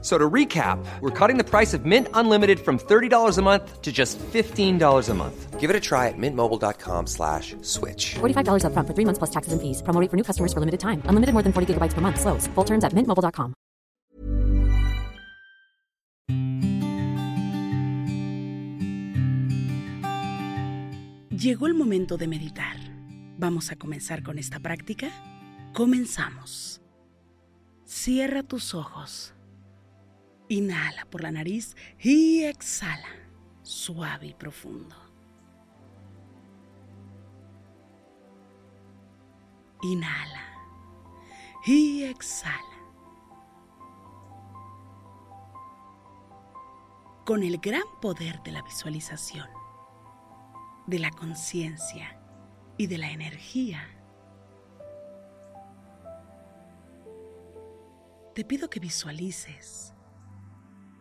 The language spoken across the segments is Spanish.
So to recap, we're cutting the price of Mint Unlimited from $30 a month to just $15 a month. Give it a try at mintmobile.com slash switch. $45 upfront for three months plus taxes and fees. Promo rate for new customers for limited time. Unlimited more than 40 gigabytes per month. Slows. Full terms at mintmobile.com. Llegó el momento de meditar. ¿Vamos a comenzar con esta práctica? Comenzamos. Cierra tus ojos. Inhala por la nariz y exhala, suave y profundo. Inhala y exhala. Con el gran poder de la visualización, de la conciencia y de la energía, te pido que visualices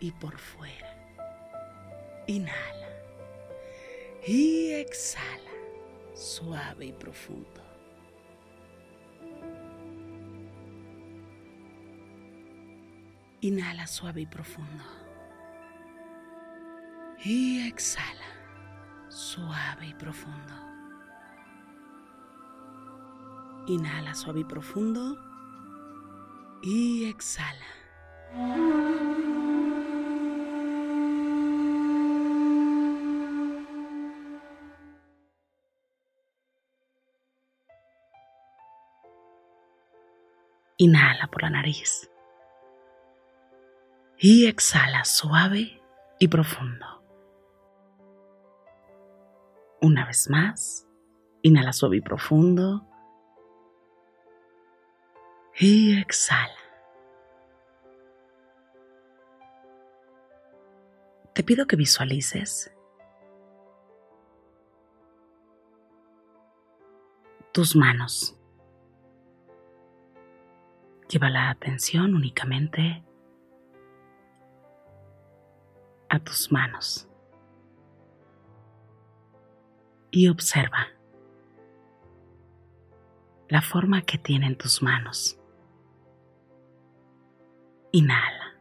y por fuera. Inhala y exhala, suave y profundo. Inhala suave y profundo. Y exhala, suave y profundo. Inhala suave y profundo. Y exhala. Inhala por la nariz. Y exhala suave y profundo. Una vez más, inhala suave y profundo. Y exhala. Te pido que visualices tus manos. Lleva la atención únicamente a tus manos y observa la forma que tienen tus manos. Inhala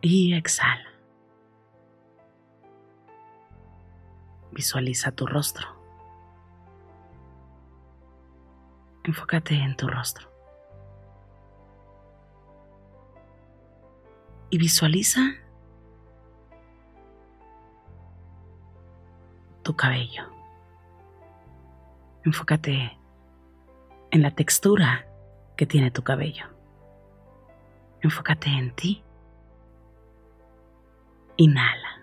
y exhala. Visualiza tu rostro. Enfócate en tu rostro. Y visualiza tu cabello. Enfócate en la textura que tiene tu cabello. Enfócate en ti. Inhala.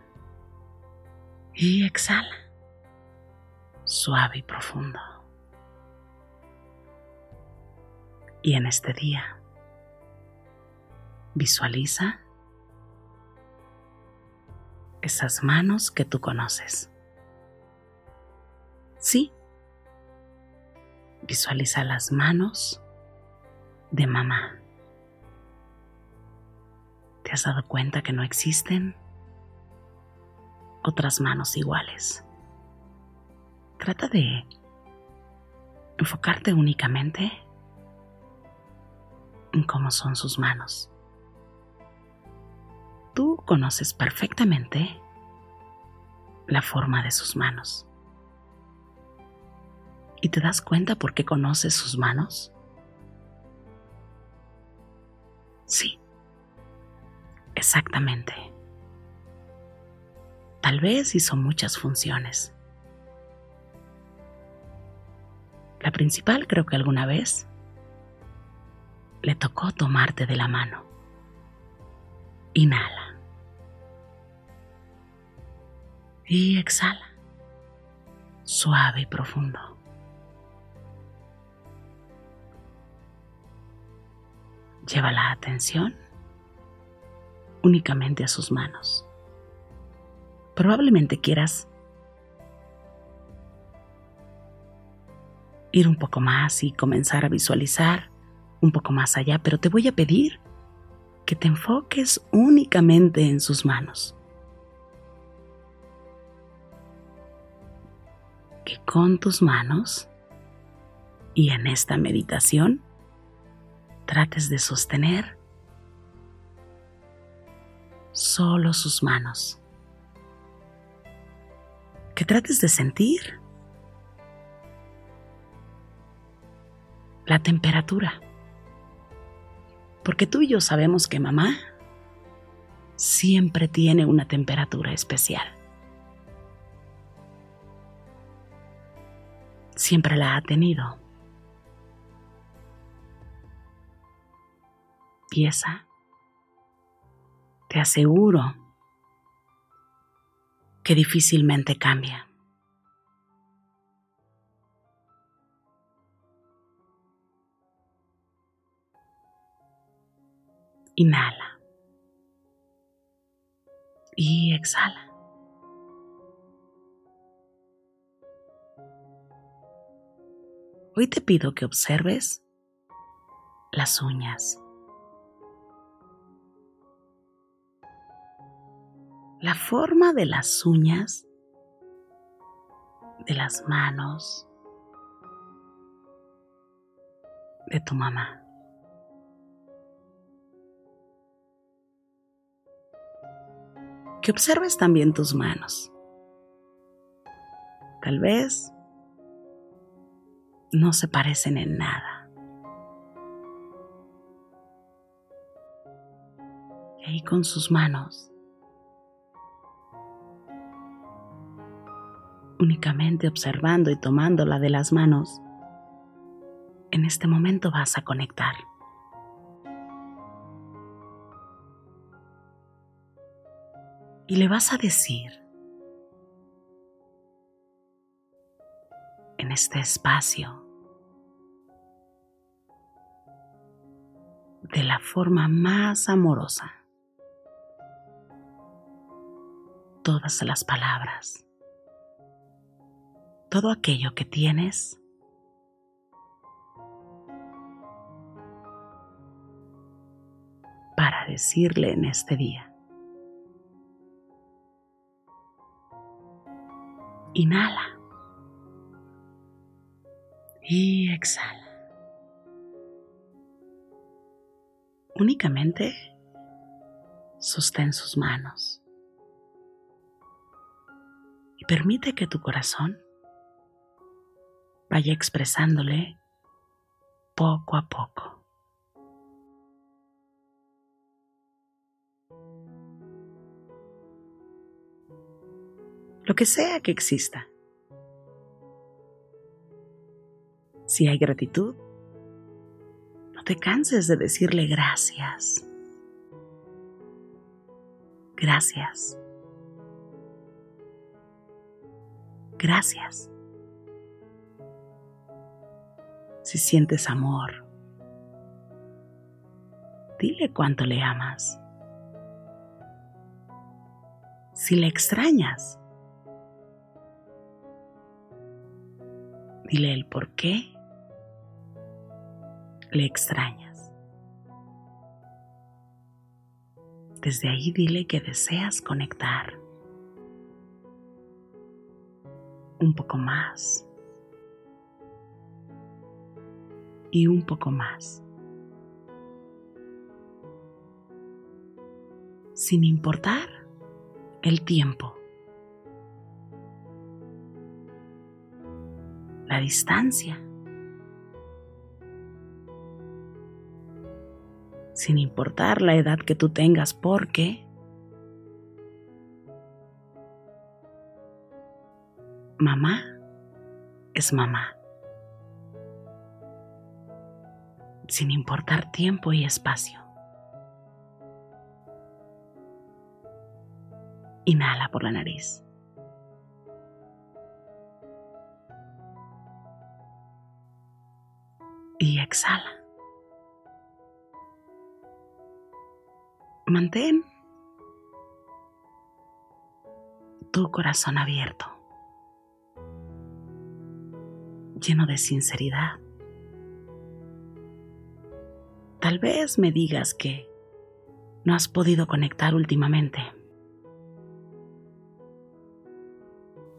Y exhala. Suave y profundo. Y en este día, visualiza esas manos que tú conoces. Sí, visualiza las manos de mamá. ¿Te has dado cuenta que no existen otras manos iguales? Trata de enfocarte únicamente en cómo son sus manos. Tú conoces perfectamente la forma de sus manos. ¿Y te das cuenta por qué conoces sus manos? Sí, exactamente. Tal vez hizo muchas funciones. La principal creo que alguna vez le tocó tomarte de la mano. Inhala. Y exhala. Suave y profundo. Lleva la atención únicamente a sus manos. Probablemente quieras ir un poco más y comenzar a visualizar un poco más allá, pero te voy a pedir que te enfoques únicamente en sus manos. Que con tus manos y en esta meditación trates de sostener solo sus manos. Que trates de sentir la temperatura. Porque tú y yo sabemos que mamá siempre tiene una temperatura especial. Siempre la ha tenido. Y esa, te aseguro, que difícilmente cambia. Inhala. Y exhala. Hoy te pido que observes las uñas. La forma de las uñas de las manos de tu mamá. Que observes también tus manos. Tal vez no se parecen en nada. Y ahí con sus manos, únicamente observando y tomando la de las manos, en este momento vas a conectar. Y le vas a decir en este espacio de la forma más amorosa todas las palabras, todo aquello que tienes para decirle en este día. Inhala. Y exhala. Únicamente sostén sus manos y permite que tu corazón vaya expresándole poco a poco. Lo que sea que exista. Si hay gratitud, no te canses de decirle gracias. Gracias. Gracias. Si sientes amor, dile cuánto le amas. Si le extrañas, Dile el por qué le extrañas. Desde ahí dile que deseas conectar un poco más y un poco más. Sin importar el tiempo. La distancia. Sin importar la edad que tú tengas, porque mamá es mamá. sin importar tiempo y espacio. Inhala por la nariz. Mantén tu corazón abierto, lleno de sinceridad. Tal vez me digas que no has podido conectar últimamente.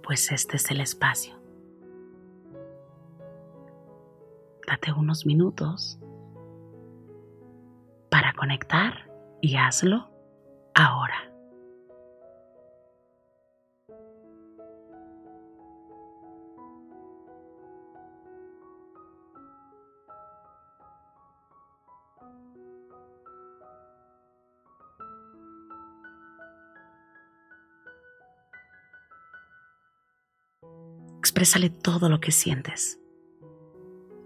Pues este es el espacio. Date unos minutos para conectar y hazlo ahora. Exprésale todo lo que sientes.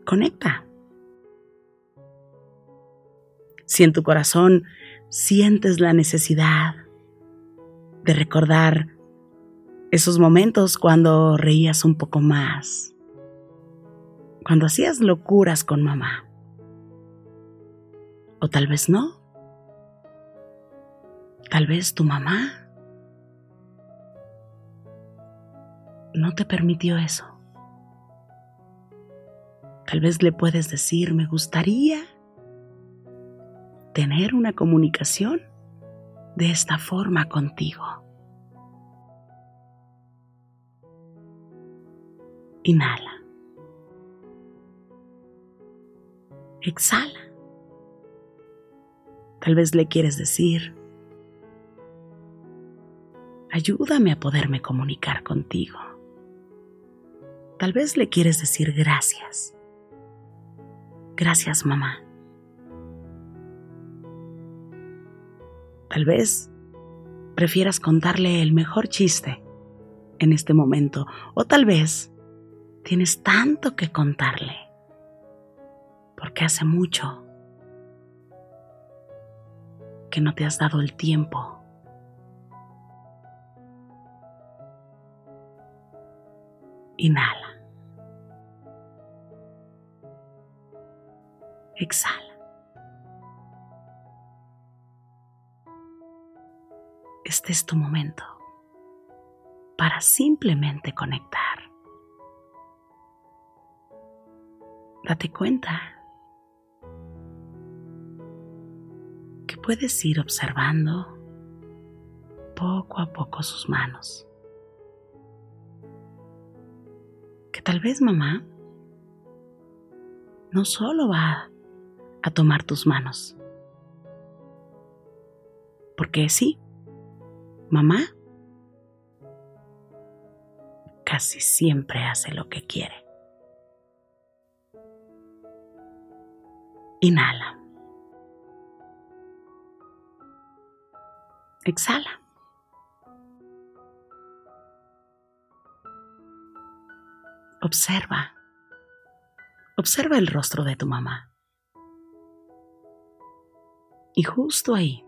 Conecta. Si en tu corazón sientes la necesidad de recordar esos momentos cuando reías un poco más, cuando hacías locuras con mamá, o tal vez no, tal vez tu mamá no te permitió eso. Tal vez le puedes decir, me gustaría tener una comunicación de esta forma contigo. Inhala. Exhala. Tal vez le quieres decir, ayúdame a poderme comunicar contigo. Tal vez le quieres decir gracias. Gracias, mamá. Tal vez prefieras contarle el mejor chiste en este momento o tal vez tienes tanto que contarle porque hace mucho que no te has dado el tiempo Inhala. exhala. Este es tu momento para simplemente conectar. Date cuenta que puedes ir observando poco a poco sus manos. Que tal vez mamá no solo va a tomar tus manos. Porque sí, mamá casi siempre hace lo que quiere. Inhala. Exhala. Observa. Observa el rostro de tu mamá. Y justo ahí,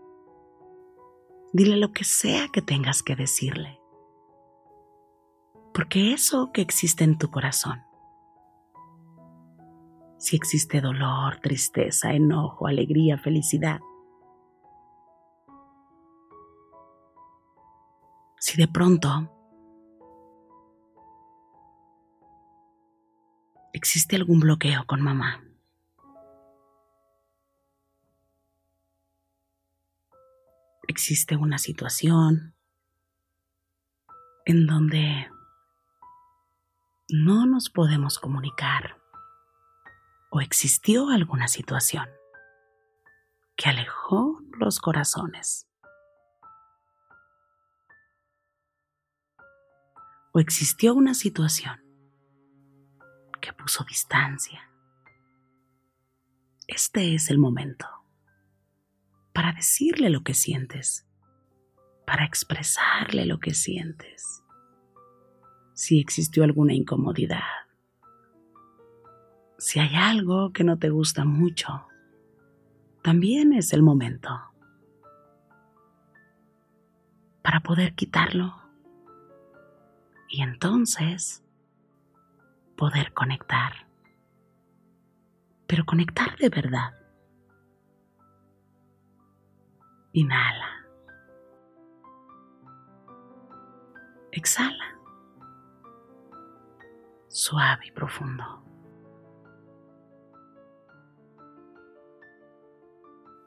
dile lo que sea que tengas que decirle. Porque eso que existe en tu corazón, si existe dolor, tristeza, enojo, alegría, felicidad, si de pronto existe algún bloqueo con mamá, existe una situación en donde no nos podemos comunicar o existió alguna situación que alejó los corazones o existió una situación que puso distancia. Este es el momento para decirle lo que sientes, para expresarle lo que sientes. Si existió alguna incomodidad, si hay algo que no te gusta mucho también es el momento para poder quitarlo y entonces poder conectar. Pero conectar de verdad. Inhala. Exhala. Suave y profundo.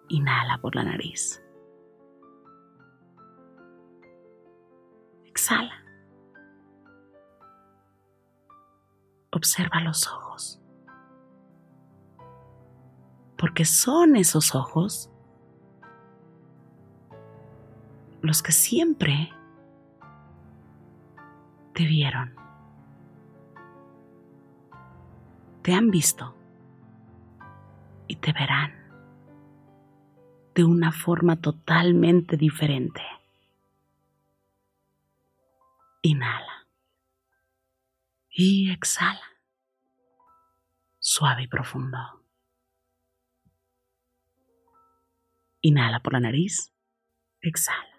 Inhala por la nariz. Exhala. Observa los ojos. Porque son esos ojos los que siempre te vieron. Te han visto y te verán de una forma totalmente diferente. Inhala y exhala, suave y profundo. Inhala por la nariz, exhala.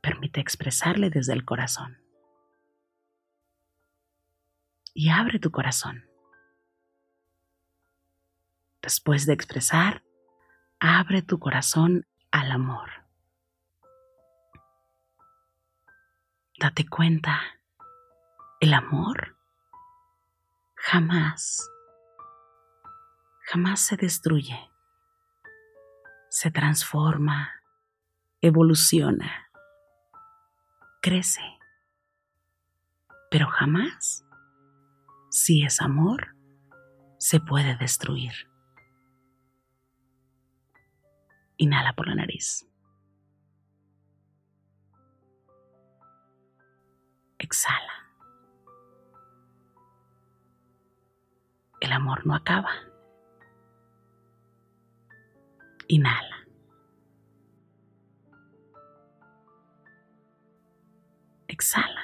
Permite expresarle desde el corazón. Y abre tu corazón. Después de expresar, abre tu corazón al amor. Date cuenta, el amor jamás, jamás se destruye, se transforma, evoluciona crece. Pero jamás, si es amor, se puede destruir. Inhala por la nariz. Exhala. El amor no acaba. Inhala. Exhala.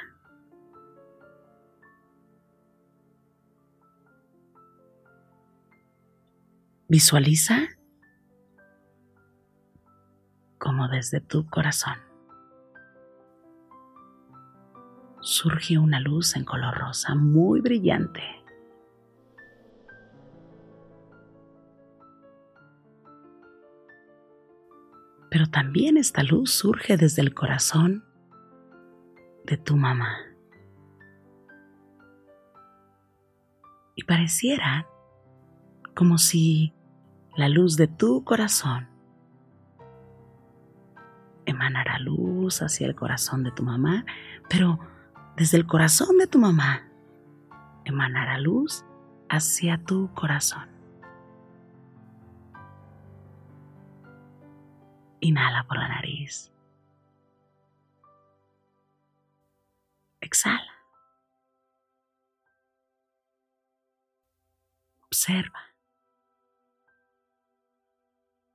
Visualiza como desde tu corazón surge una luz en color rosa muy brillante. Pero también esta luz surge desde el corazón de tu mamá. Y pareciera como si la luz de tu corazón emanara luz hacia el corazón de tu mamá, pero desde el corazón de tu mamá emanara luz hacia tu corazón. Inhala por la nariz. Exhala. Observa.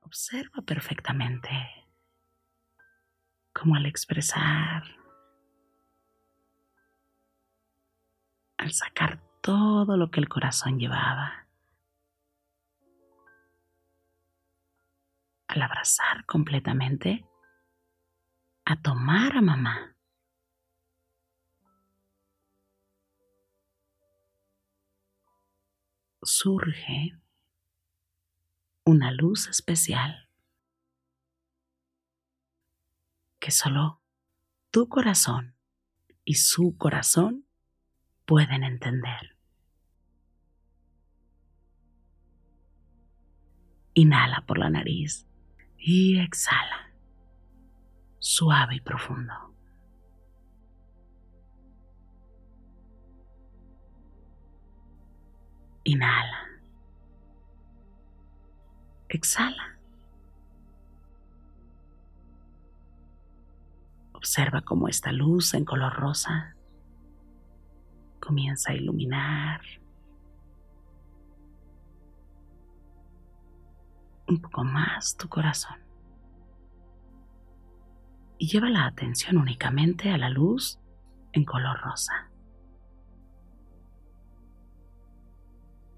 Observa perfectamente cómo al expresar, al sacar todo lo que el corazón llevaba, al abrazar completamente, a tomar a mamá surge una luz especial que solo tu corazón y su corazón pueden entender. Inhala por la nariz y exhala, suave y profundo. Inhala. Exhala. Observa cómo esta luz en color rosa comienza a iluminar un poco más tu corazón. Y lleva la atención únicamente a la luz en color rosa.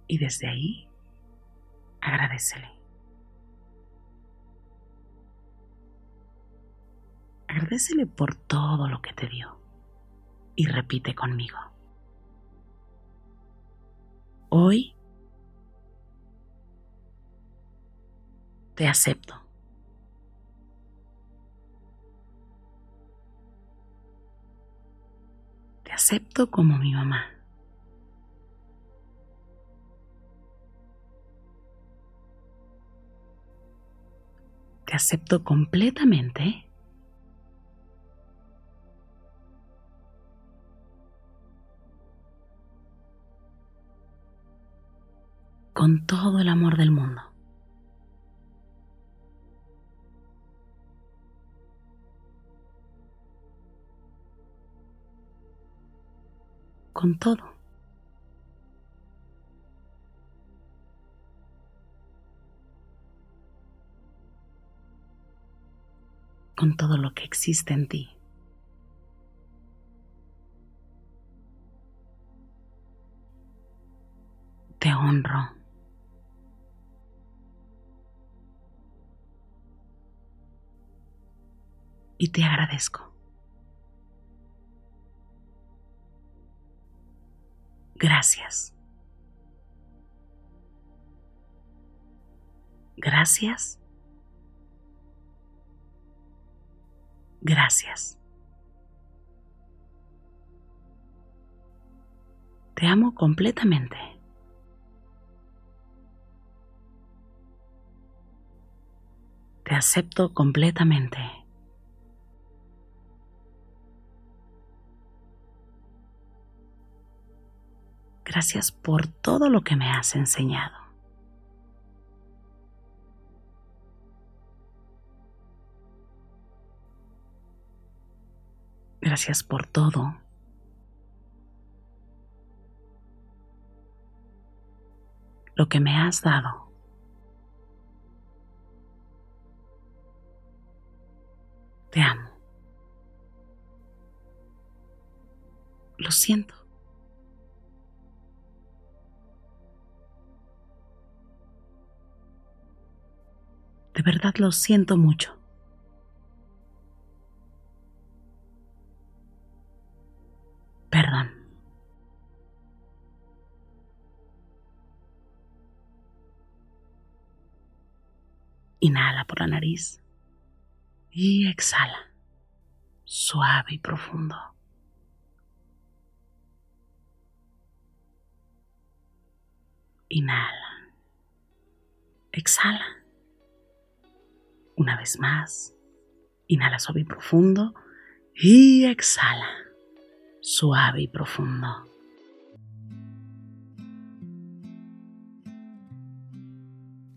Y desde ahí, agradece Agradecele. Agradecele por todo lo que te dio y repite conmigo. Hoy te acepto. Te acepto como mi mamá. Acepto completamente con todo el amor del mundo. Con todo. Con todo lo que existe en ti. Te honro. y te agradezco. Gracias. Gracias. Gracias. Te amo completamente. Te acepto completamente. Gracias por todo lo que me has enseñado. Gracias por todo. Lo que me has dado. Te amo. Lo siento. De verdad lo siento mucho. Inhala por la nariz y exhala, suave y profundo. Inhala. Exhala. Una vez más, inhala suave y profundo y exhala suave y profundo.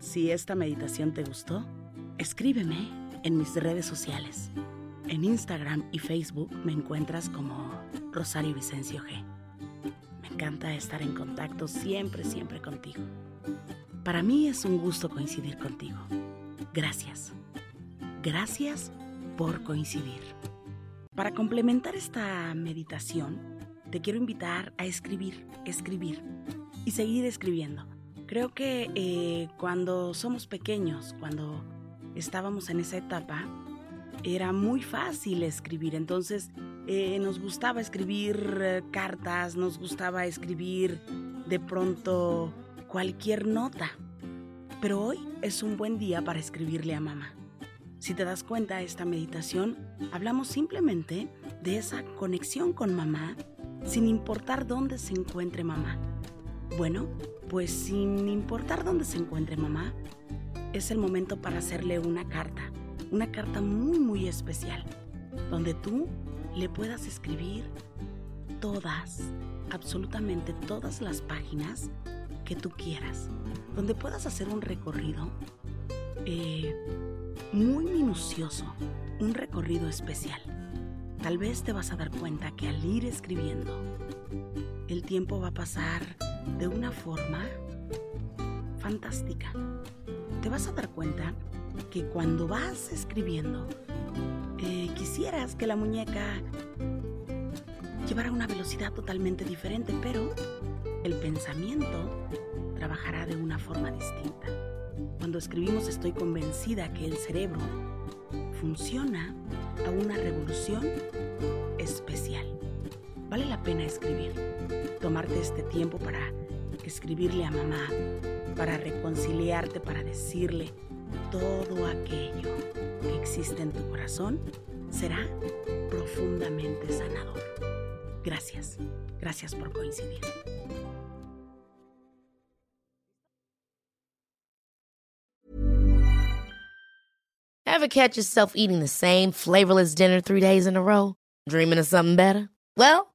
Si esta meditación te gustó, escríbeme en mis redes sociales. En Instagram y Facebook me encuentras como Rosario Vicencio G. Me encanta estar en contacto siempre, siempre contigo. Para mí es un gusto coincidir contigo. Gracias. Gracias por coincidir. Para complementar esta meditación, te quiero invitar a escribir, escribir y seguir escribiendo. Creo que eh, cuando somos pequeños, cuando estábamos en esa etapa, era muy fácil escribir. Entonces eh, nos gustaba escribir eh, cartas, nos gustaba escribir de pronto cualquier nota. Pero hoy es un buen día para escribirle a mamá. Si te das cuenta, esta meditación hablamos simplemente de esa conexión con mamá sin importar dónde se encuentre mamá. Bueno, pues sin importar dónde se encuentre mamá, es el momento para hacerle una carta, una carta muy muy especial, donde tú le puedas escribir todas, absolutamente todas las páginas que tú quieras, donde puedas hacer un recorrido eh, muy minucioso, un recorrido especial. Tal vez te vas a dar cuenta que al ir escribiendo, el tiempo va a pasar de una forma fantástica. Te vas a dar cuenta que cuando vas escribiendo, eh, quisieras que la muñeca llevara una velocidad totalmente diferente, pero el pensamiento trabajará de una forma distinta. Cuando escribimos estoy convencida que el cerebro funciona a una revolución. Vale la pena escribir, tomarte este tiempo para escribirle a mamá, para reconciliarte, para decirle todo aquello que existe en tu corazón, será profundamente sanador. Gracias, gracias por coincidir. Ever catch yourself eating the same flavorless dinner three days in a row? Dreaming of something better? Well,